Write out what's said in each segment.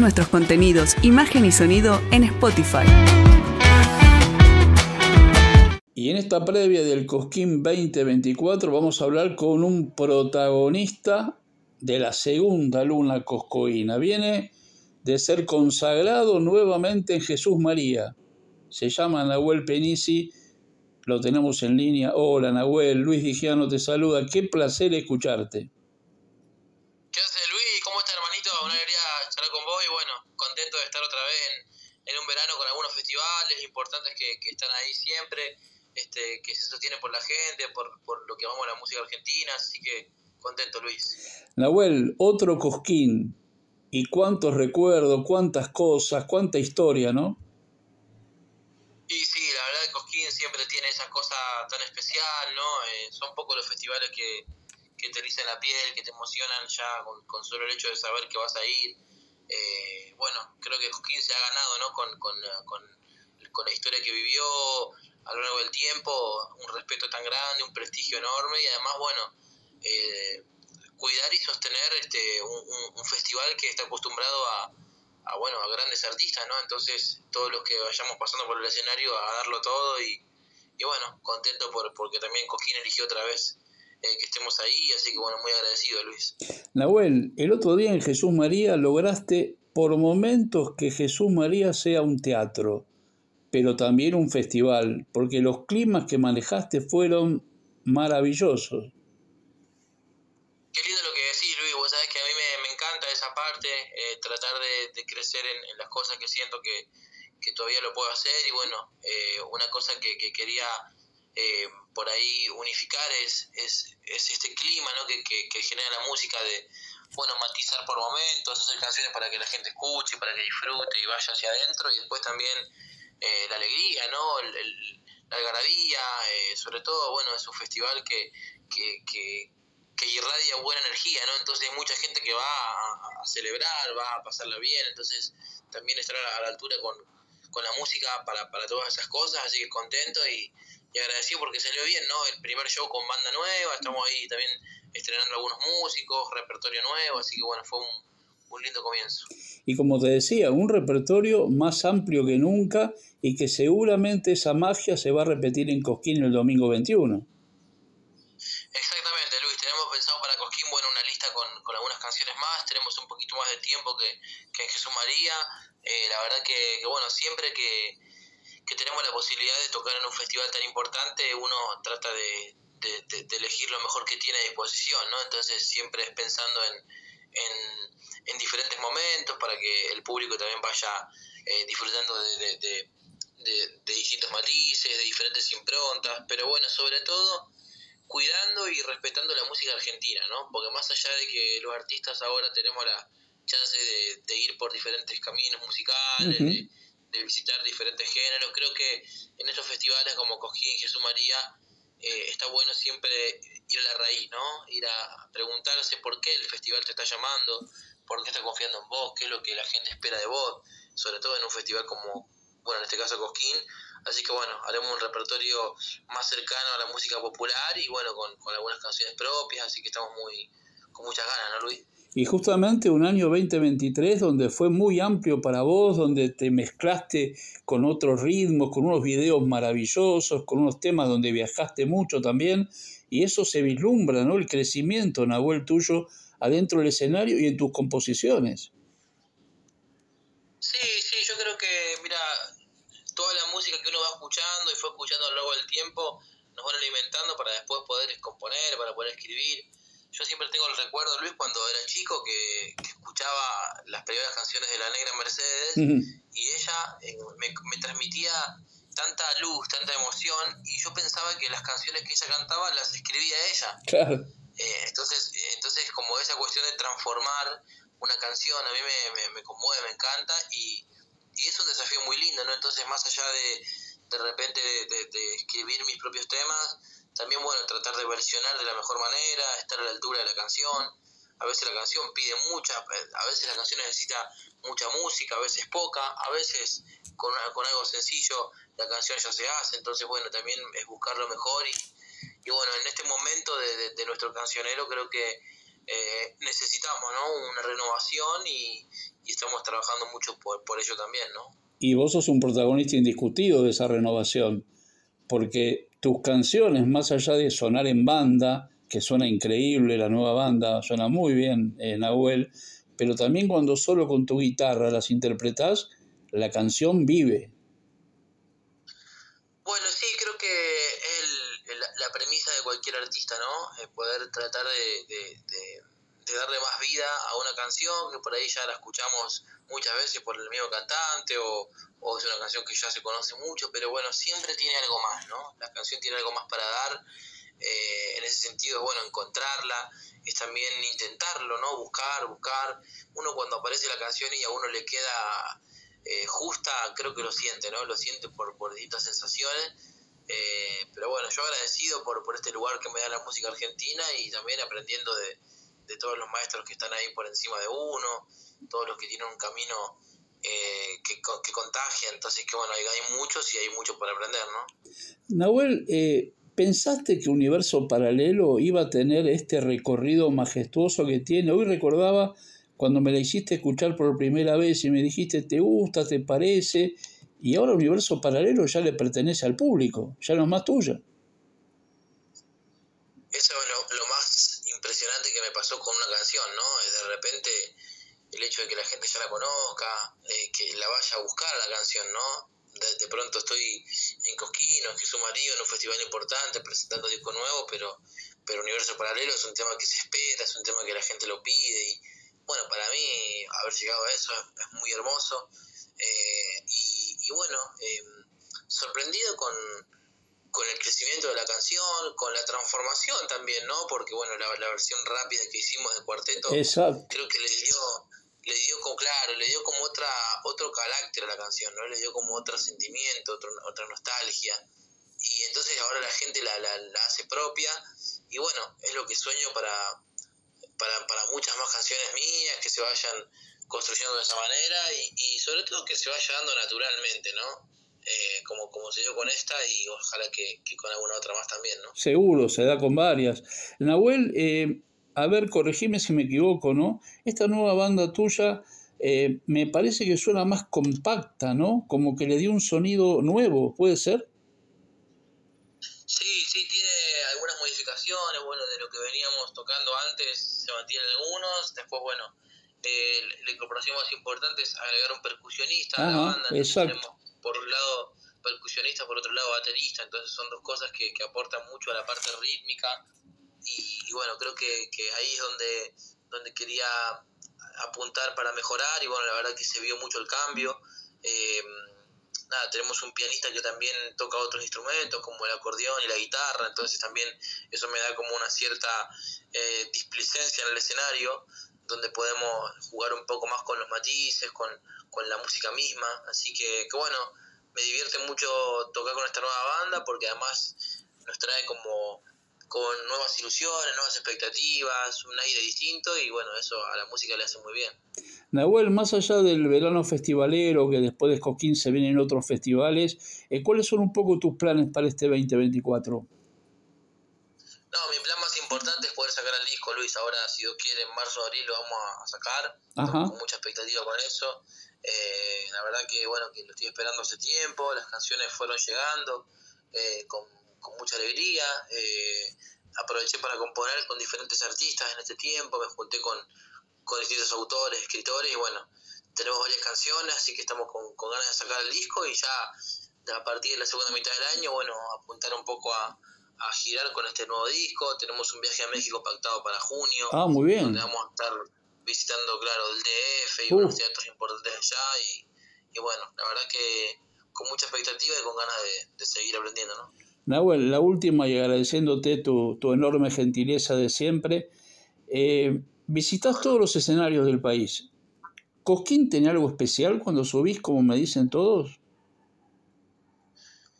nuestros contenidos, imagen y sonido en Spotify. Y en esta previa del Cosquín 2024 vamos a hablar con un protagonista de la segunda luna coscoína. Viene de ser consagrado nuevamente en Jesús María. Se llama Nahuel Penisi, lo tenemos en línea. Hola Nahuel, Luis Digiano te saluda. Qué placer escucharte. ¿Qué haces Luis? ¿Cómo estás hermanito? Una alegría charlar con vos y bueno, contento de estar otra vez en, un verano con algunos que, que están ahí siempre este, que se sostiene por la gente, por, por lo que vamos a la música argentina, así que contento Luis. Nahuel, otro cosquín, y cuántos recuerdos, cuántas cosas, cuánta historia, ¿no? Y sí, la verdad que Cosquín siempre tiene esa cosa tan especial, ¿no? Eh, son pocos los festivales que, que te erizan la piel, que te emocionan ya con, solo el hecho de saber que vas a ir. Eh, bueno, creo que Cosquín se ha ganado, ¿no? Con, con, con, con la historia que vivió, a lo largo del tiempo, un respeto tan grande, un prestigio enorme y además, bueno, eh, cuidar y sostener este un, festival que está acostumbrado a, a, bueno, a grandes artistas, ¿no? Entonces, todos los que vayamos pasando por el escenario a darlo todo y, y bueno, contento por porque también Coquín eligió otra vez eh, que estemos ahí, así que bueno, muy agradecido Luis. Nahuel, el otro día en Jesús María lograste por momentos que Jesús María sea un teatro pero también un festival, porque los climas que manejaste fueron maravillosos. Qué lindo lo que decís, Luis. Vos sabés que a mí me, encanta esa parte, eh, tratar de, crecer en, las cosas que siento que, todavía lo puedo hacer. Y bueno, eh, una cosa que, quería eh, por ahí unificar es, es, este clima ¿no? que, que, genera la música de, bueno, matizar por momentos, hacer canciones para que la gente escuche, para que disfrute y vaya hacia adentro. Y después también eh, la alegría, ¿no? El, la algarabía, eh, sobre todo, bueno, es un festival que, que, que, irradia buena energía, ¿no? Entonces hay mucha gente que va a, celebrar, va a pasarla bien, entonces también estar a la, altura con, con, la música para, para todas esas cosas, así que contento y, y agradecido porque salió bien, ¿no? El primer show con banda nueva, estamos ahí también estrenando algunos músicos, repertorio nuevo, así que bueno, fue un, un lindo comienzo. Y como te decía, un repertorio más amplio que nunca y que seguramente esa magia se va a repetir en Cosquín el domingo 21. Exactamente, Luis. Tenemos pensado para Cosquín, bueno, una lista con, con algunas canciones más. Tenemos un poquito más de tiempo que, que en Jesús María. Eh, la verdad que, bueno, siempre que, que, tenemos la posibilidad de tocar en un festival tan importante, uno trata de, de, de elegir lo mejor que tiene a disposición, ¿no? Entonces siempre es pensando en en, en diferentes momentos para que el público también vaya eh, disfrutando de, de, de, distintos matices, de diferentes improntas, pero bueno, sobre todo cuidando y respetando la música argentina, ¿no? Porque más allá de que los artistas ahora tenemos la chance de, ir por diferentes caminos musicales, de, visitar diferentes géneros, creo que en estos festivales como Cojín, Jesús María, eh, está bueno siempre ir a la raíz, ¿no? Ir a preguntarse por qué el festival te está llamando, por qué está confiando en vos, qué es lo que la gente espera de vos, sobre todo en un festival como, bueno, en este caso Cosquín. Así que bueno, haremos un repertorio más cercano a la música popular y bueno, con, con algunas canciones propias, así que estamos muy con muchas ganas, ¿no, Luis? Y justamente un año 2023 donde fue muy amplio para vos, donde te mezclaste con otros ritmos, con unos videos maravillosos, con unos temas donde viajaste mucho también, y eso se vislumbra, ¿no? El crecimiento, Nahuel, tuyo adentro del escenario y en tus composiciones. Sí, sí, yo creo que, mira, toda la música que uno va escuchando y fue escuchando a lo largo del tiempo nos van alimentando para después poder componer, para poder escribir yo siempre tengo el recuerdo, Luis, cuando era chico, que, escuchaba las primeras canciones de la Negra Mercedes y ella eh, me, transmitía tanta luz, tanta emoción y yo pensaba que las canciones que ella cantaba las escribía ella. Claro. Eh, entonces, entonces, como esa cuestión de transformar una canción a mí me, me, conmueve, me encanta y, y, es un desafío muy lindo, ¿no? Entonces, más allá de de repente de escribir mis propios temas, también, bueno, tratar de versionar de la mejor manera, estar a la altura de la canción. A veces la canción pide mucha, a veces la canción necesita mucha música, a veces poca, a veces con, con algo sencillo la canción ya se hace. Entonces, bueno, también es buscar lo mejor. Y, y bueno, en este momento de, de, nuestro cancionero creo que eh, necesitamos ¿no? una renovación y, y estamos trabajando mucho por, por ello también, ¿no? Y vos sos un protagonista indiscutido de esa renovación, porque tus canciones, más allá de sonar en banda, que suena increíble la nueva banda, suena muy bien en eh, Nahuel, pero también cuando solo con tu guitarra las interpretas, la canción vive. Bueno, sí, creo que es la premisa de cualquier artista, ¿no? poder tratar de, darle más vida a una canción que por ahí ya la escuchamos muchas veces por el mismo cantante o, es una canción que ya se conoce mucho, pero bueno, siempre tiene algo más, ¿no? La canción tiene algo más para dar eh, en ese sentido bueno encontrarla, es también intentarlo, ¿no? Buscar, buscar. Uno cuando aparece la canción y a uno le queda eh, justa, creo que lo siente, ¿no? Lo siente por, por distintas sensaciones. Eh, pero bueno, yo agradecido por, por este lugar que me da la música argentina y también aprendiendo de, de todos los maestros que están ahí por encima de uno, todos los que tienen un camino que, que contagia. Entonces, que bueno, hay, muchos y hay mucho por aprender, ¿no? Nahuel, eh, ¿Pensaste que Universo Paralelo iba a tener este recorrido majestuoso que tiene? Hoy recordaba cuando me la hiciste escuchar por primera vez y me dijiste, ¿te gusta? ¿Te parece? Y ahora Universo Paralelo ya le pertenece al público, ya no es más tuya. Eso es lo, más impresionante que me pasó con una canción, ¿no? De repente el hecho de que la gente ya la conozca, eh, que la vaya a buscar la canción, ¿no? de, pronto estoy en Cosquín o en Jesús María, en un festival importante, presentando disco nuevo, pero, pero Universo Paralelo es un tema que se espera, es un tema que la gente lo pide y bueno, para mí haber llegado a eso es, muy hermoso eh, y, bueno, eh, sorprendido con, con el crecimiento de la canción, con la transformación también, ¿no? Porque bueno, la, la versión rápida que hicimos de cuarteto, creo que le dio le dio como, claro, le dio como otra, otro carácter a la canción, ¿no? Le dio como otro sentimiento, otro, otra nostalgia. Y entonces ahora la gente la, la, hace propia. Y bueno, es lo que sueño para, para, para muchas más canciones mías, que se vayan construyendo de esa manera y, y sobre todo que se vaya dando naturalmente, ¿no? Eh, como, como se dio con esta y ojalá que, que, con alguna otra más también, ¿no? Seguro, se da con varias. Nahuel, eh, a ver, corregime si me equivoco, ¿no? Esta nueva banda tuya eh, me parece que suena más compacta, ¿no? Como que le dio un sonido nuevo, ¿puede ser? Sí, sí, tiene algunas modificaciones, bueno, de lo que veníamos tocando antes se mantienen algunos, después, bueno, eh, la incorporación más importante es agregar un percusionista a la banda, exacto. por un lado percusionista, por otro lado baterista, entonces son dos cosas que, que aportan mucho a la parte rítmica y, bueno, creo que, que, ahí es donde, donde quería apuntar para mejorar y bueno, la verdad que se vio mucho el cambio. Eh, nada, tenemos un pianista que también toca otros instrumentos como el acordeón y la guitarra, entonces también eso me da como una cierta eh, displicencia en el escenario, donde podemos jugar un poco más con los matices, con, con la música misma, así que, que bueno, me divierte mucho tocar con esta nueva banda porque además nos trae como con nuevas ilusiones, nuevas expectativas, un aire distinto y bueno, eso a la música le hace muy bien. Nahuel, más allá del verano festivalero, que después de Coquín se vienen otros festivales, eh, ¿cuáles son un poco tus planes para este 2024? No, mi plan más importante es poder Ahora, si Dios quiere, en marzo o abril lo vamos a sacar. Con mucha expectativa con eso. Eh, la verdad que, bueno, que lo estoy esperando hace tiempo. Las canciones fueron llegando eh, con con mucha alegría. Eh, aproveché para componer con diferentes artistas en este tiempo, me junté con, con distintos autores, escritores y bueno, tenemos varias canciones, así que estamos con, con, ganas de sacar el disco y ya a partir de la segunda mitad del año, bueno, apuntar un poco a, a girar con este nuevo disco. Tenemos un viaje a México pactado para junio. Ah, muy bien. Donde vamos a estar visitando, claro, el DF y unos teatros importantes allá y, y, bueno, la verdad que con mucha expectativa y con ganas de, de seguir aprendiendo, ¿no? Nahuel, la última y agradeciéndote tu, enorme gentileza de siempre. Eh, visitas todos los escenarios del país. ¿Cosquín tiene algo especial cuando subís, como me dicen todos?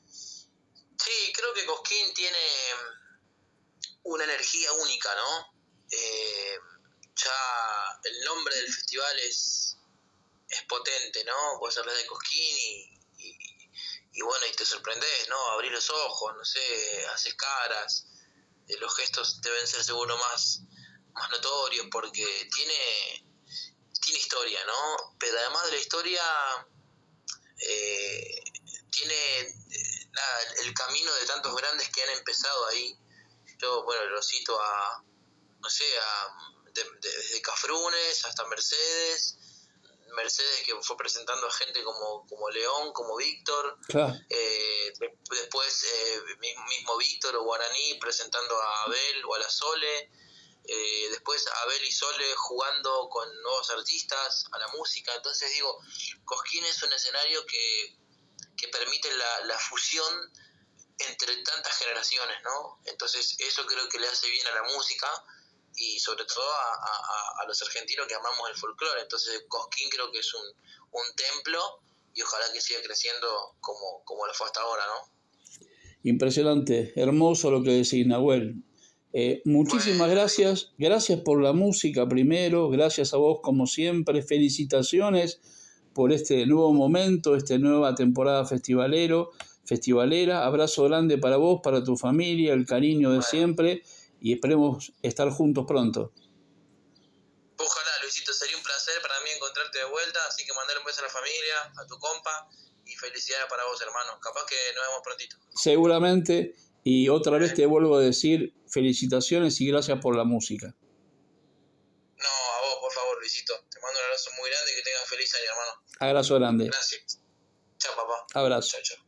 Sí, creo que Cosquín tiene una energía única, ¿no? Eh, ya el nombre del festival es, es potente, ¿no? Puedes hablar de Cosquín y, y bueno, y te sorprendes, ¿no? Abrir los ojos, no sé, haces caras, eh, los gestos deben ser seguro más, más notorios porque tiene, tiene historia, ¿no? Pero además de la historia, eh, tiene nada, el camino de tantos grandes que han empezado ahí. Yo, bueno, lo cito a, no sé, a, desde Cafrunes hasta Mercedes, Mercedes que fue presentando a gente como, como León, como Víctor, eh, después eh, mismo, Víctor o Guaraní presentando a Abel o a la Sole, eh, después Abel y Sole jugando con nuevos artistas, a la música, entonces digo, Cosquín es un escenario que, que permite la, la fusión entre tantas generaciones, ¿no? Entonces eso creo que le hace bien a la música y sobre todo a, los argentinos que amamos el folclore. Entonces Cosquín creo que es un, un templo y ojalá que siga creciendo como, como lo fue hasta ahora, ¿no? Impresionante, hermoso lo que decís, Nahuel. Eh, muchísimas gracias, gracias por la música primero, gracias a vos como siempre, felicitaciones por este nuevo momento, esta nueva temporada festivalero, festivalera, abrazo grande para vos, para tu familia, el cariño de siempre y esperemos estar juntos pronto. Ojalá, Luisito, sería un placer para mí encontrarte de vuelta, así que mandar un beso a la familia, a tu compa y felicidades para vos, hermano. Capaz que nos vemos prontito. Seguramente, y otra vez te vuelvo a decir felicitaciones y gracias por la música. No, a vos, por favor, Luisito. Te mando un abrazo muy grande y que tengas feliz año, hermano. Abrazo grande. Gracias. Chao, papá. Abrazo. Chao, chao.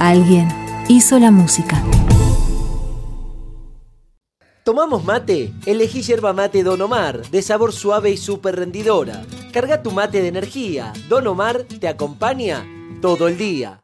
Alguien hizo la música. ¿Tomamos mate? Elegí yerba mate Don Omar, de sabor suave y súper rendidora. Carga tu mate de energía. Don Omar te acompaña todo el día.